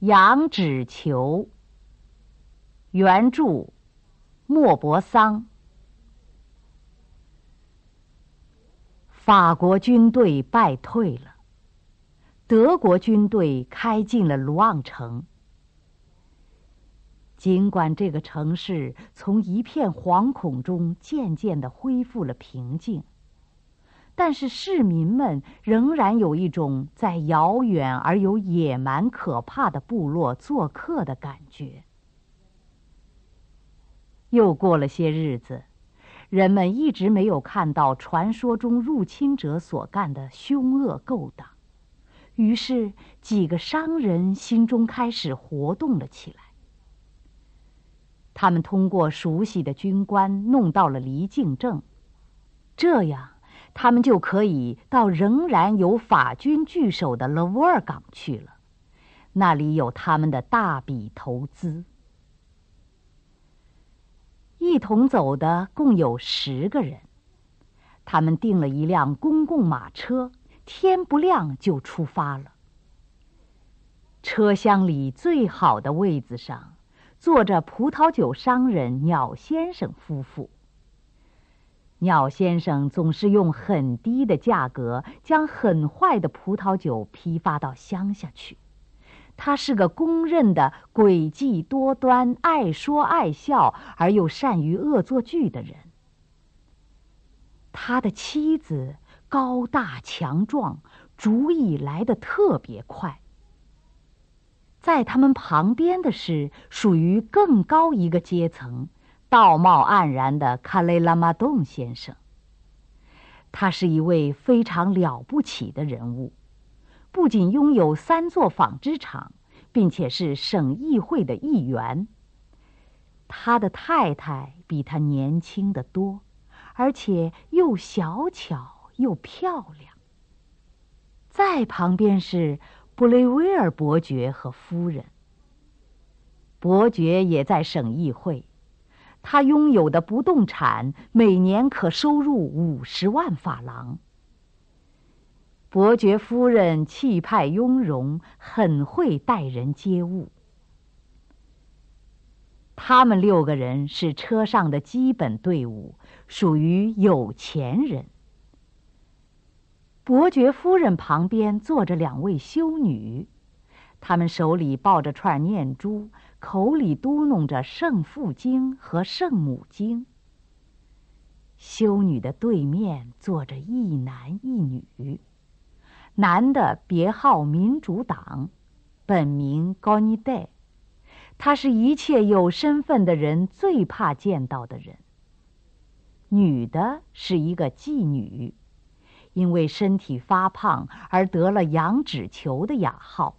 羊脂球。原著：莫泊桑。法国军队败退了，德国军队开进了卢昂城。尽管这个城市从一片惶恐中渐渐的恢复了平静，但是市民们仍然有一种在遥远而又野蛮可怕的部落做客的感觉。又过了些日子，人们一直没有看到传说中入侵者所干的凶恶勾当，于是几个商人心中开始活动了起来。他们通过熟悉的军官弄到了离境证，这样他们就可以到仍然有法军据守的勒沃尔港去了，那里有他们的大笔投资。一同走的共有十个人，他们订了一辆公共马车，天不亮就出发了。车厢里最好的位子上。坐着葡萄酒商人鸟先生夫妇。鸟先生总是用很低的价格将很坏的葡萄酒批发到乡下去。他是个公认的诡计多端、爱说爱笑而又善于恶作剧的人。他的妻子高大强壮，主意来得特别快。在他们旁边的是属于更高一个阶层、道貌岸然的卡雷拉马顿先生。他是一位非常了不起的人物，不仅拥有三座纺织厂，并且是省议会的议员。他的太太比他年轻的多，而且又小巧又漂亮。在旁边是。布雷威尔伯爵和夫人。伯爵也在省议会，他拥有的不动产每年可收入五十万法郎。伯爵夫人气派雍容，很会待人接物。他们六个人是车上的基本队伍，属于有钱人。伯爵夫人旁边坐着两位修女，他们手里抱着串念珠，口里嘟哝着《圣父经》和《圣母经》。修女的对面坐着一男一女，男的别号民主党，本名高尼戴，他是一切有身份的人最怕见到的人。女的是一个妓女。因为身体发胖而得了“羊脂球”的雅号。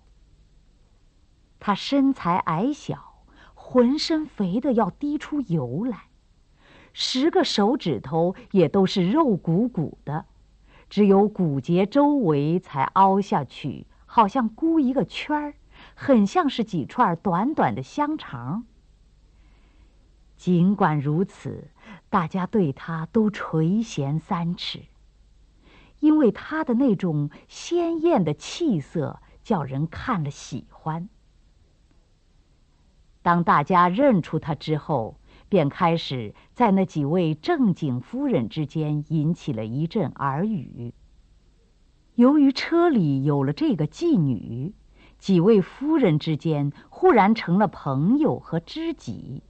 他身材矮小，浑身肥得要滴出油来，十个手指头也都是肉鼓鼓的，只有骨节周围才凹下去，好像箍一个圈儿，很像是几串短短的香肠。尽管如此，大家对他都垂涎三尺。因为他的那种鲜艳的气色，叫人看了喜欢。当大家认出他之后，便开始在那几位正经夫人之间引起了一阵耳语。由于车里有了这个妓女，几位夫人之间忽然成了朋友和知己。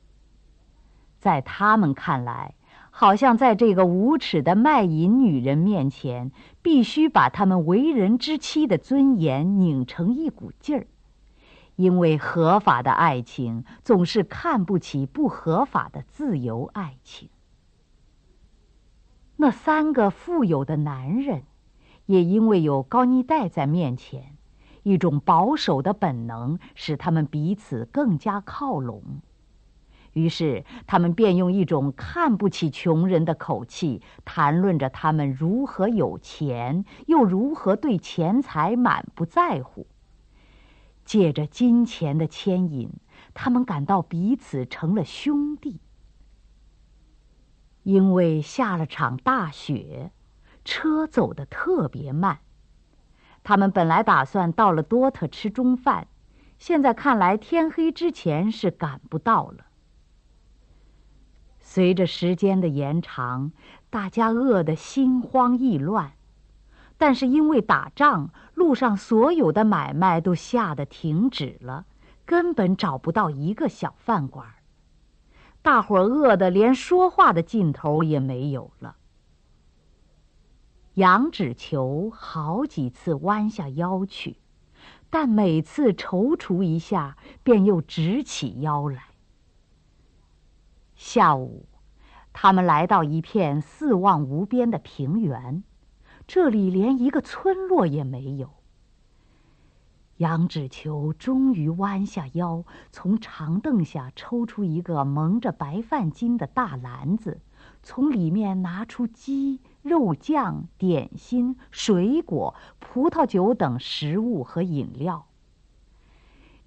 在他们看来，好像在这个无耻的卖淫女人面前，必须把他们为人之妻的尊严拧成一股劲儿，因为合法的爱情总是看不起不合法的自由爱情。那三个富有的男人，也因为有高利贷在面前，一种保守的本能使他们彼此更加靠拢。于是，他们便用一种看不起穷人的口气谈论着他们如何有钱，又如何对钱财满不在乎。借着金钱的牵引，他们感到彼此成了兄弟。因为下了场大雪，车走得特别慢。他们本来打算到了多特吃中饭，现在看来，天黑之前是赶不到了。随着时间的延长，大家饿得心慌意乱，但是因为打仗，路上所有的买卖都吓得停止了，根本找不到一个小饭馆。大伙儿饿得连说话的劲头也没有了。杨脂球好几次弯下腰去，但每次踌躇一下，便又直起腰来。下午，他们来到一片四望无边的平原，这里连一个村落也没有。杨脂球终于弯下腰，从长凳下抽出一个蒙着白饭巾的大篮子，从里面拿出鸡。肉酱、点心、水果、葡萄酒等食物和饮料，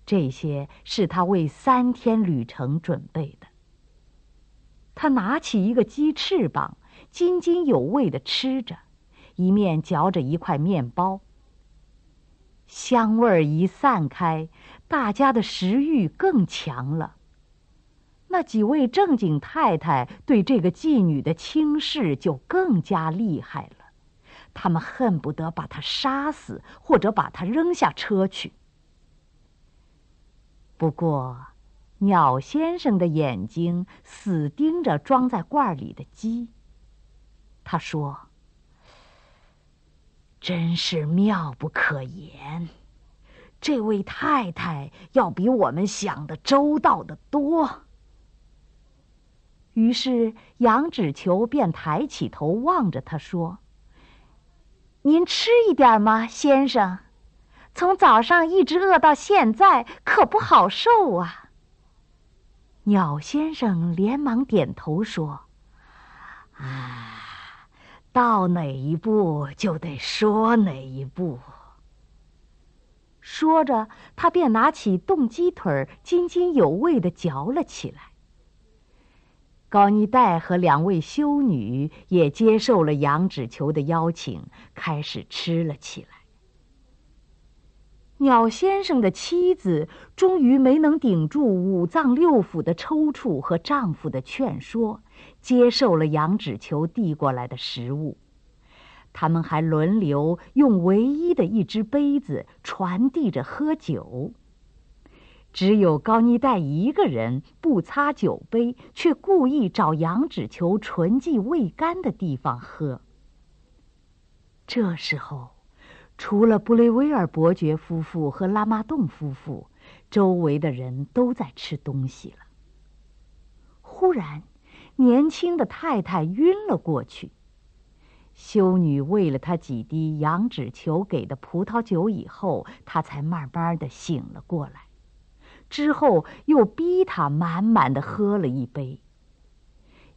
这些是他为三天旅程准备的。他拿起一个鸡翅膀，津津有味地吃着，一面嚼着一块面包。香味儿一散开，大家的食欲更强了。那几位正经太太对这个妓女的轻视就更加厉害了，他们恨不得把她杀死，或者把她扔下车去。不过，鸟先生的眼睛死盯着装在罐里的鸡。他说：“真是妙不可言，这位太太要比我们想的周到的多。”于是杨脂球便抬起头望着他说：“您吃一点吗，先生？从早上一直饿到现在，可不好受啊。”鸟先生连忙点头说：“啊，到哪一步就得说哪一步。”说着，他便拿起冻鸡腿，津津有味地嚼了起来。高尼戴和两位修女也接受了羊脂球的邀请，开始吃了起来。鸟先生的妻子终于没能顶住五脏六腑的抽搐和丈夫的劝说，接受了羊脂球递过来的食物。他们还轮流用唯一的一只杯子传递着喝酒。只有高尼戴一个人不擦酒杯，却故意找羊脂球纯净未干的地方喝。这时候，除了布雷威尔伯爵夫妇和拉玛洞夫妇，周围的人都在吃东西了。忽然，年轻的太太晕了过去。修女喂了她几滴羊脂球给的葡萄酒以后，她才慢慢的醒了过来。之后又逼她满满的喝了一杯。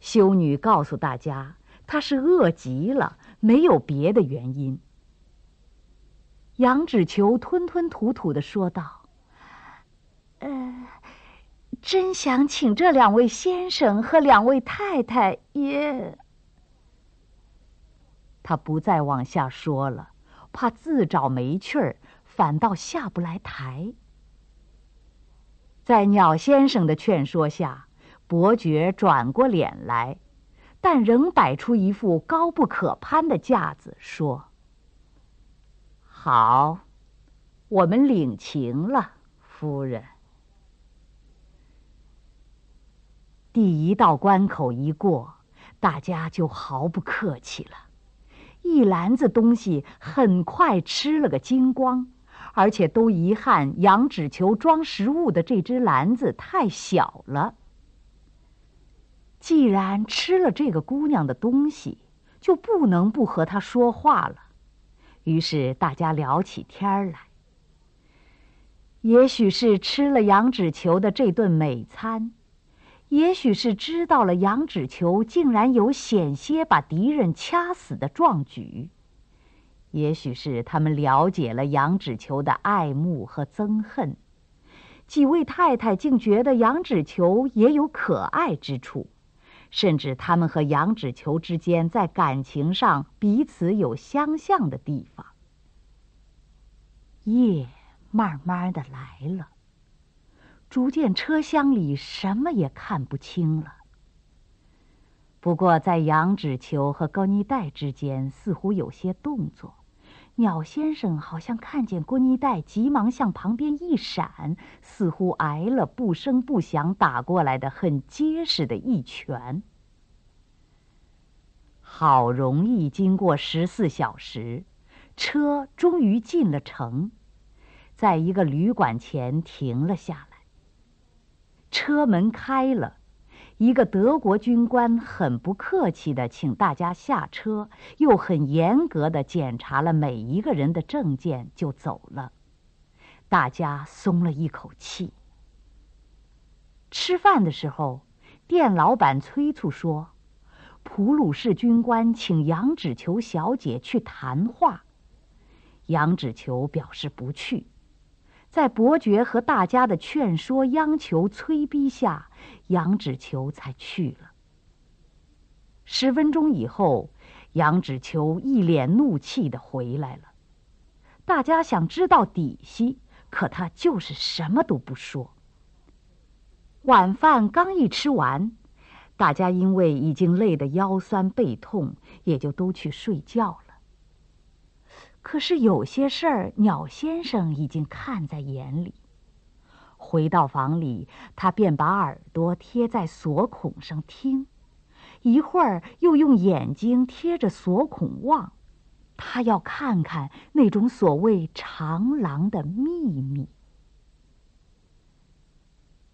修女告诉大家，她是饿极了，没有别的原因。羊脂球吞吞吐吐的说道：“呃，真想请这两位先生和两位太太也……”他不再往下说了，怕自找没趣儿，反倒下不来台。在鸟先生的劝说下，伯爵转过脸来，但仍摆出一副高不可攀的架子，说：“好，我们领情了，夫人。”第一道关口一过，大家就毫不客气了，一篮子东西很快吃了个精光。而且都遗憾，羊脂球装食物的这只篮子太小了。既然吃了这个姑娘的东西，就不能不和她说话了。于是大家聊起天来。也许是吃了羊脂球的这顿美餐，也许是知道了羊脂球竟然有险些把敌人掐死的壮举。也许是他们了解了羊脂球的爱慕和憎恨，几位太太竟觉得羊脂球也有可爱之处，甚至他们和羊脂球之间在感情上彼此有相像的地方。夜慢慢的来了。逐渐车厢里什么也看不清了。不过，在羊脂球和高尼黛之间似乎有些动作。鸟先生好像看见郭妮黛，急忙向旁边一闪，似乎挨了不声不响打过来的很结实的一拳。好容易经过十四小时，车终于进了城，在一个旅馆前停了下来。车门开了。一个德国军官很不客气地请大家下车，又很严格地检查了每一个人的证件，就走了。大家松了一口气。吃饭的时候，店老板催促说：“普鲁士军官请杨芷球小姐去谈话。”杨芷球表示不去。在伯爵和大家的劝说、央求、催逼下，杨芷球才去了。十分钟以后，杨芷球一脸怒气的回来了。大家想知道底细，可他就是什么都不说。晚饭刚一吃完，大家因为已经累得腰酸背痛，也就都去睡觉了。可是有些事儿，鸟先生已经看在眼里。回到房里，他便把耳朵贴在锁孔上听，一会儿又用眼睛贴着锁孔望，他要看看那种所谓长廊的秘密。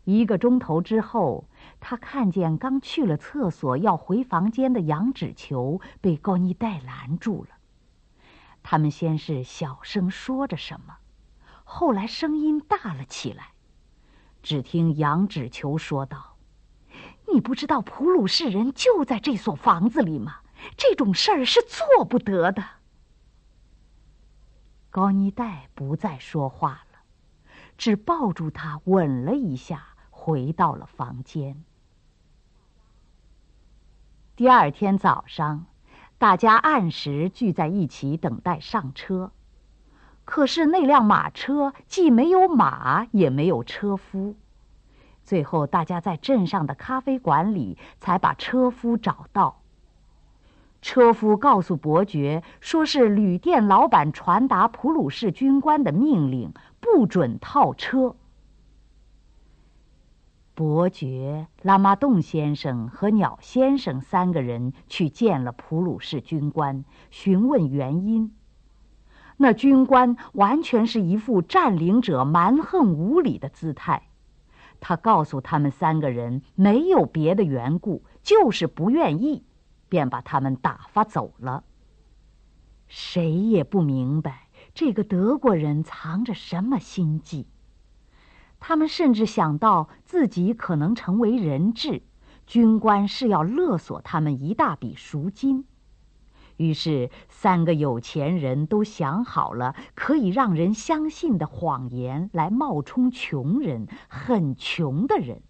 一个钟头之后，他看见刚去了厕所要回房间的羊脂球被高尼黛拦住了。他们先是小声说着什么，后来声音大了起来。只听杨芷球说道：“你不知道普鲁士人就在这所房子里吗？这种事儿是做不得的。”高尼黛不再说话了，只抱住他吻了一下，回到了房间。第二天早上。大家按时聚在一起等待上车，可是那辆马车既没有马，也没有车夫。最后，大家在镇上的咖啡馆里才把车夫找到。车夫告诉伯爵，说是旅店老板传达普鲁士军官的命令，不准套车。伯爵、拉马洞先生和鸟先生三个人去见了普鲁士军官，询问原因。那军官完全是一副占领者蛮横无理的姿态。他告诉他们三个人，没有别的缘故，就是不愿意，便把他们打发走了。谁也不明白这个德国人藏着什么心计。他们甚至想到自己可能成为人质，军官是要勒索他们一大笔赎金。于是，三个有钱人都想好了可以让人相信的谎言来冒充穷人，很穷的人。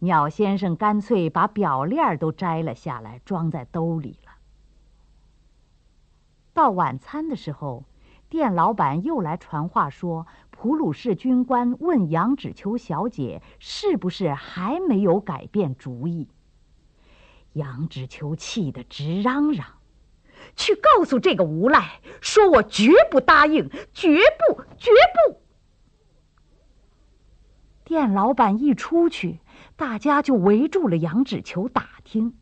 鸟先生干脆把表链都摘了下来，装在兜里了。到晚餐的时候。店老板又来传话说，普鲁士军官问杨芷秋小姐是不是还没有改变主意。杨芷秋气得直嚷嚷：“去告诉这个无赖，说我绝不答应，绝不，绝不！”店老板一出去，大家就围住了杨芷秋打听。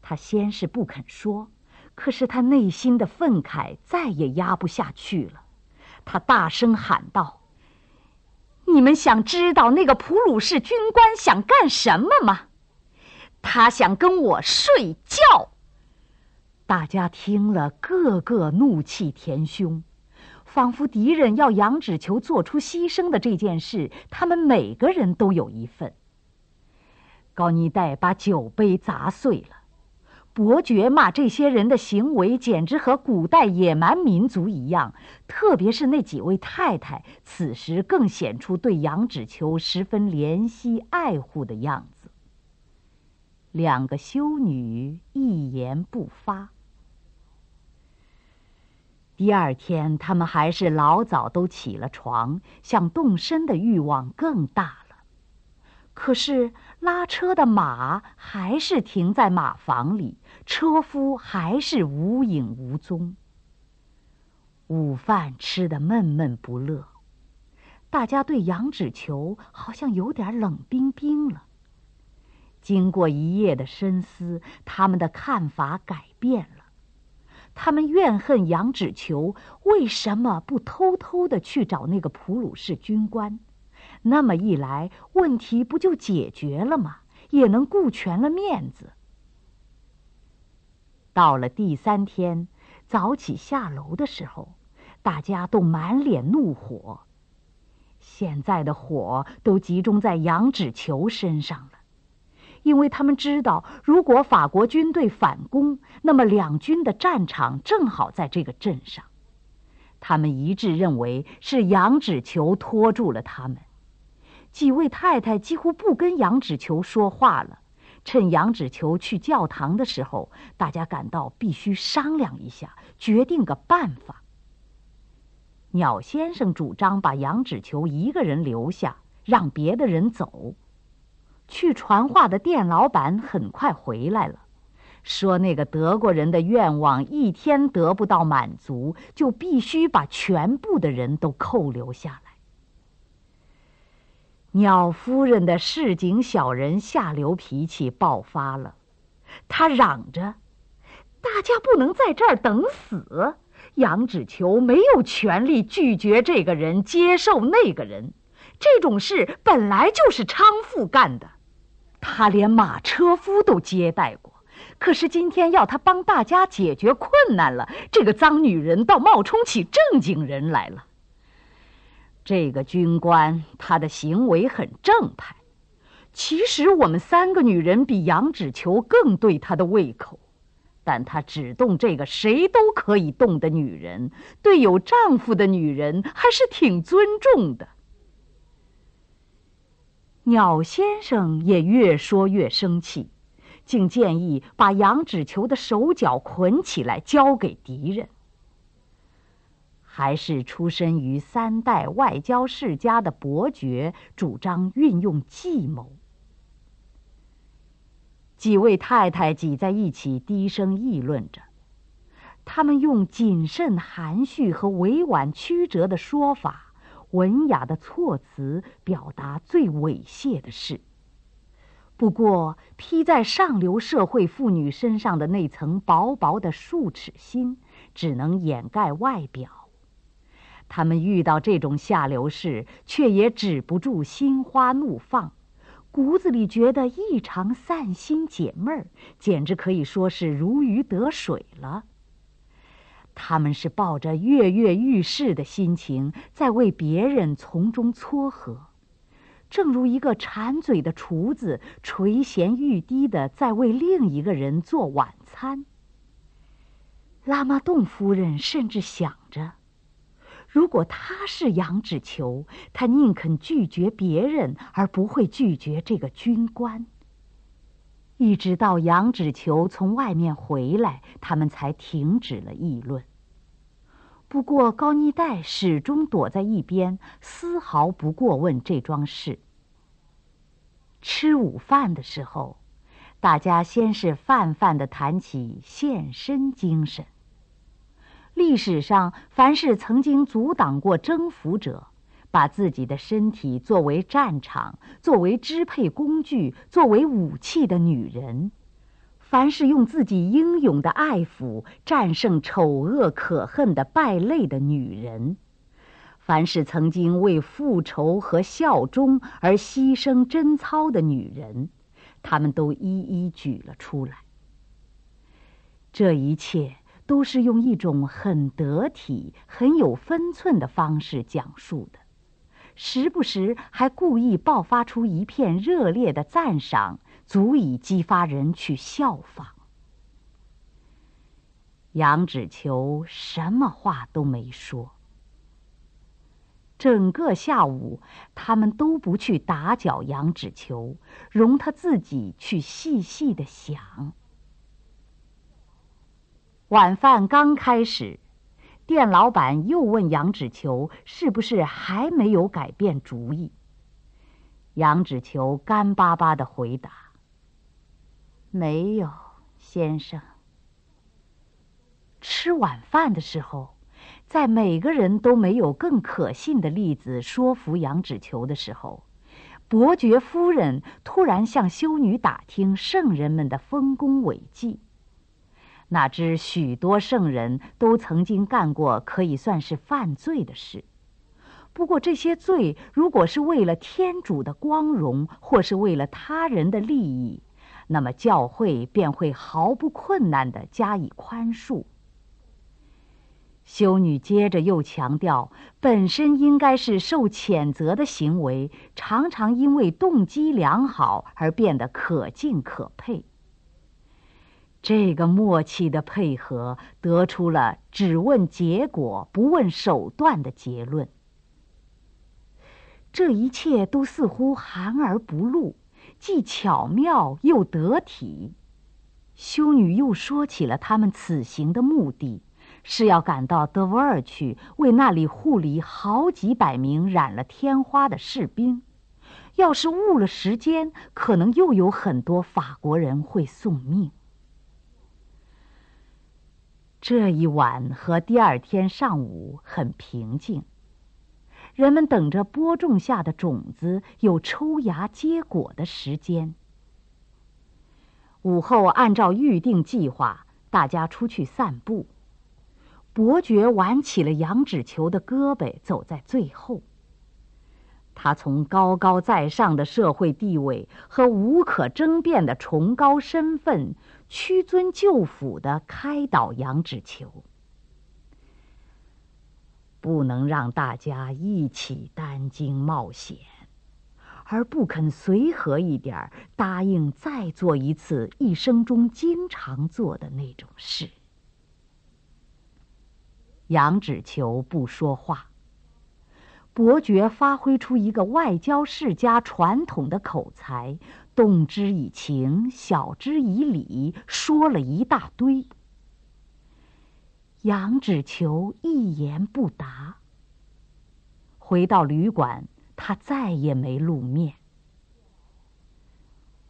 他先是不肯说。可是他内心的愤慨再也压不下去了，他大声喊道：“你们想知道那个普鲁士军官想干什么吗？他想跟我睡觉。”大家听了，个个怒气填胸，仿佛敌人要杨芷球做出牺牲的这件事，他们每个人都有一份。高妮黛把酒杯砸碎了。伯爵骂这些人的行为简直和古代野蛮民族一样，特别是那几位太太，此时更显出对杨芷秋十分怜惜爱护的样子。两个修女一言不发。第二天，他们还是老早都起了床，想动身的欲望更大了。可是拉车的马还是停在马房里，车夫还是无影无踪。午饭吃得闷闷不乐，大家对杨芷球好像有点冷冰冰了。经过一夜的深思，他们的看法改变了。他们怨恨杨芷球为什么不偷偷的去找那个普鲁士军官？那么一来，问题不就解决了吗？也能顾全了面子。到了第三天早起下楼的时候，大家都满脸怒火。现在的火都集中在杨脂球身上了。因为他们知道，如果法国军队反攻，那么两军的战场正好在这个镇上。他们一致认为是杨脂球拖住了他们。几位太太几乎不跟杨脂球说话了。趁杨芷球去教堂的时候，大家感到必须商量一下，决定个办法。鸟先生主张把杨芷球一个人留下，让别的人走。去传话的店老板很快回来了，说那个德国人的愿望一天得不到满足，就必须把全部的人都扣留下。鸟夫人的市井小人下流脾气爆发了，他嚷着：“大家不能在这儿等死！杨芷球没有权利拒绝这个人，接受那个人。这种事本来就是娼妇干的。”他连马车夫都接待过，可是今天要他帮大家解决困难了，这个脏女人倒冒充起正经人来了。这个军官，他的行为很正派。其实我们三个女人比杨芷球更对他的胃口，但他只动这个谁都可以动的女人，对有丈夫的女人还是挺尊重的。鸟先生也越说越生气，竟建议把杨芷球的手脚捆起来交给敌人。还是出身于三代外交世家的伯爵主张运用计谋。几位太太挤在一起，低声议论着，他们用谨慎、含蓄和委婉曲折的说法。文雅的措辞表达最猥亵的事。不过，披在上流社会妇女身上的那层薄薄的树齿心，只能掩盖外表。他们遇到这种下流事，却也止不住心花怒放，骨子里觉得异常散心解闷儿，简直可以说是如鱼得水了。他们是抱着跃跃欲试的心情，在为别人从中撮合，正如一个馋嘴的厨子垂涎欲滴的在为另一个人做晚餐。拉玛洞夫人甚至想着，如果他是杨芷球，他宁肯拒绝别人，而不会拒绝这个军官。一直到杨芷球从外面回来，他们才停止了议论。不过高尼戴始终躲在一边，丝毫不过问这桩事。吃午饭的时候，大家先是泛泛的谈起献身精神。历史上，凡是曾经阻挡过征服者，把自己的身体作为战场、作为支配工具、作为武器的女人，凡是用自己英勇的爱抚战胜丑恶可恨的败类的女人，凡是曾经为复仇和效忠而牺牲贞操的女人，他们都一一举了出来。这一切。都是用一种很得体、很有分寸的方式讲述的，时不时还故意爆发出一片热烈的赞赏，足以激发人去效仿。杨芷球什么话都没说。整个下午，他们都不去打搅杨芷球，容他自己去细细的想。晚饭刚开始，店老板又问杨芷球：“是不是还没有改变主意？”杨芷球干巴巴的回答：“没有，先生。”吃晚饭的时候，在每个人都没有更可信的例子说服杨芷球的时候，伯爵夫人突然向修女打听圣人们的丰功伟绩。哪知许多圣人都曾经干过可以算是犯罪的事，不过这些罪如果是为了天主的光荣，或是为了他人的利益，那么教会便会毫不困难地加以宽恕。修女接着又强调，本身应该是受谴责的行为，常常因为动机良好而变得可敬可佩。这个默契的配合，得出了只问结果不问手段的结论。这一切都似乎含而不露，既巧妙又得体。修女又说起了他们此行的目的，是要赶到德维尔去，为那里护理好几百名染了天花的士兵。要是误了时间，可能又有很多法国人会送命。这一晚和第二天上午很平静，人们等着播种下的种子有抽芽结果的时间。午后，按照预定计划，大家出去散步。伯爵挽起了羊脂球的胳膊，走在最后。他从高高在上的社会地位和无可争辩的崇高身份。屈尊就辅的开导杨芷球，不能让大家一起担惊冒险，而不肯随和一点答应再做一次一生中经常做的那种事。杨芷球不说话。伯爵发挥出一个外交世家传统的口才，动之以情，晓之以理，说了一大堆。杨芷球一言不答。回到旅馆，他再也没露面。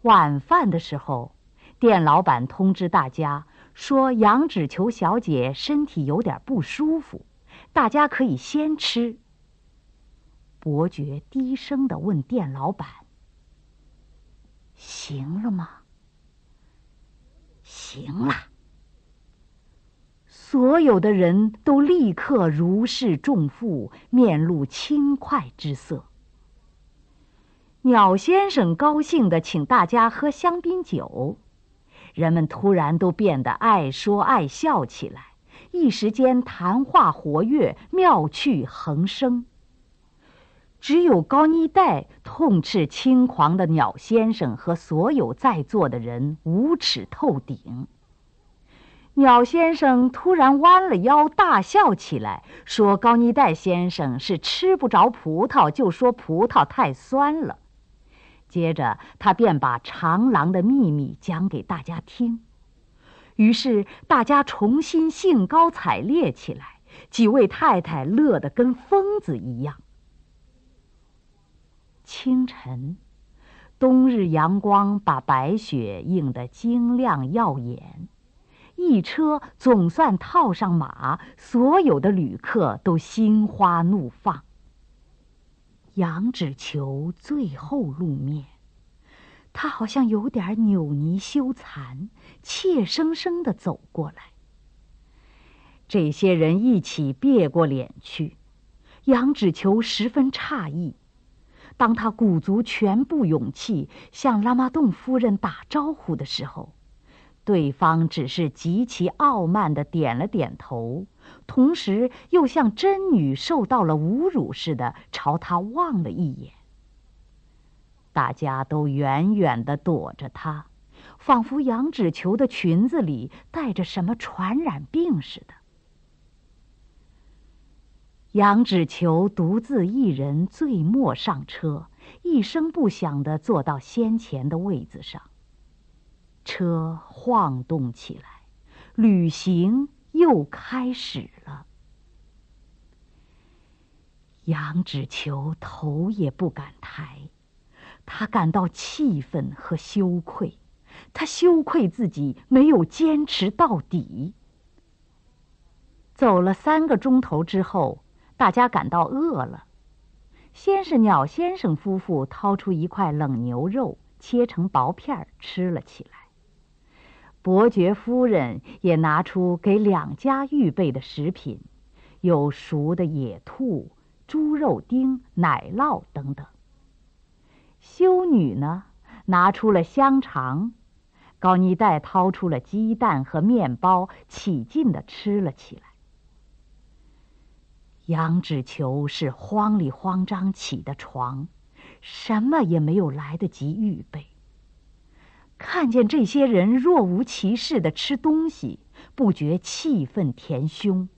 晚饭的时候，店老板通知大家说，杨芷球小姐身体有点不舒服，大家可以先吃。伯爵低声的问店老板：“行了吗？”“行了。”所有的人都立刻如释重负，面露轻快之色。鸟先生高兴地请大家喝香槟酒，人们突然都变得爱说爱笑起来，一时间谈话活跃，妙趣横生。只有高尼戴痛斥轻狂的鸟先生和所有在座的人无耻透顶。鸟先生突然弯了腰，大笑起来，说：“高尼戴先生是吃不着葡萄，就说葡萄太酸了。”接着，他便把长廊的秘密讲给大家听。于是，大家重新兴高采烈起来，几位太太乐得跟疯子一样。清晨，冬日阳光把白雪映得晶亮耀眼，一车总算套上马，所有的旅客都心花怒放。杨芷球最后露面，他好像有点扭捏羞惭，怯生生的走过来。这些人一起别过脸去，杨芷球十分诧异。当他鼓足全部勇气向拉玛洞夫人打招呼的时候，对方只是极其傲慢的点了点头，同时又像真女受到了侮辱似的朝他望了一眼。大家都远远的躲着他，仿佛羊脂球的裙子里带着什么传染病似的。杨芷球独自一人醉末上车，一声不响地坐到先前的位子上。车晃动起来，旅行又开始了。杨芷秋头也不敢抬，他感到气愤和羞愧，他羞愧自己没有坚持到底。走了三个钟头之后，大家感到饿了。先是鸟先生夫妇掏出一块冷牛肉，切成薄片吃了起来。伯爵夫人也拿出给两家预备的食品，有熟的野兔。猪肉丁、奶酪等等。修女呢，拿出了香肠；高尼戴掏出了鸡蛋和面包，起劲的吃了起来。杨芷球是慌里慌张起的床，什么也没有来得及预备。看见这些人若无其事的吃东西，不觉气愤填胸，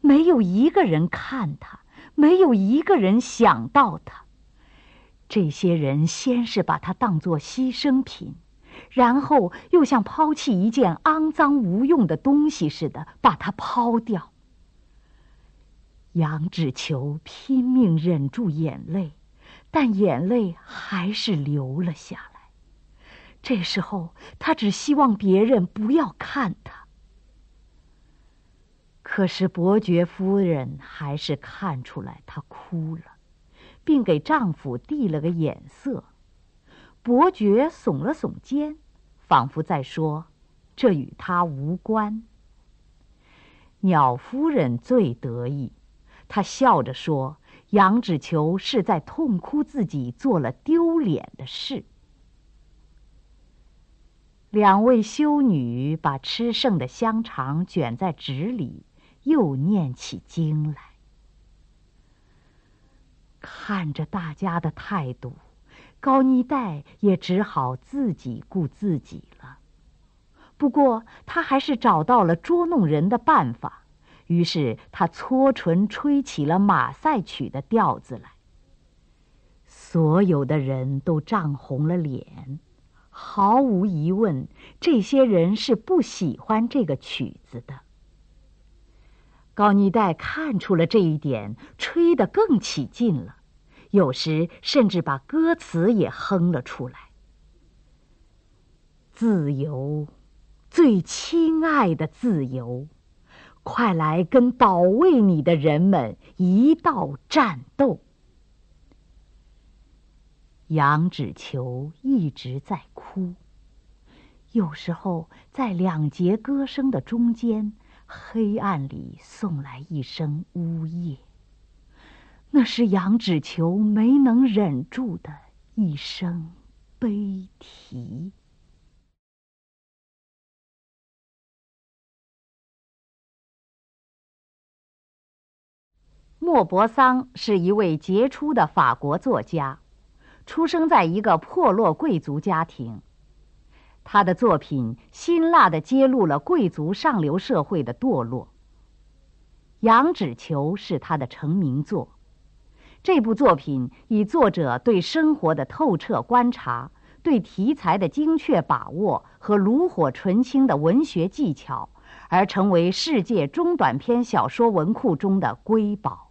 没有一个人看他。没有一个人想到他。这些人先是把他当作牺牲品，然后又像抛弃一件肮脏无用的东西似的把他抛掉。杨芷球拼命忍住眼泪，但眼泪还是流了下来。这时候，他只希望别人不要看他。可是伯爵夫人还是看出来她哭了，并给丈夫递了个眼色。伯爵耸了耸肩，仿佛在说：“这与他无关。”鸟夫人最得意，他笑着说：“杨脂球是在痛哭自己做了丢脸的事。”两位修女把吃剩的香肠卷在纸里。又念起经来，看着大家的态度，高尼戴也只好自己顾自己了。不过他还是找到了捉弄人的办法，于是他搓唇吹起了马赛曲的调子来。所有的人都涨红了脸，毫无疑问，这些人是不喜欢这个曲子的。高尼戴看出了这一点，吹得更起劲了，有时甚至把歌词也哼了出来。自由，最亲爱的自由，快来跟保卫你的人们一道战斗！杨芷球一直在哭，有时候在两节歌声的中间。黑暗里送来一声呜咽，那是杨芷球没能忍住的一声悲啼。莫泊桑是一位杰出的法国作家，出生在一个破落贵族家庭。他的作品辛辣地揭露了贵族上流社会的堕落。《羊脂球》是他的成名作。这部作品以作者对生活的透彻观察、对题材的精确把握和炉火纯青的文学技巧，而成为世界中短篇小说文库中的瑰宝。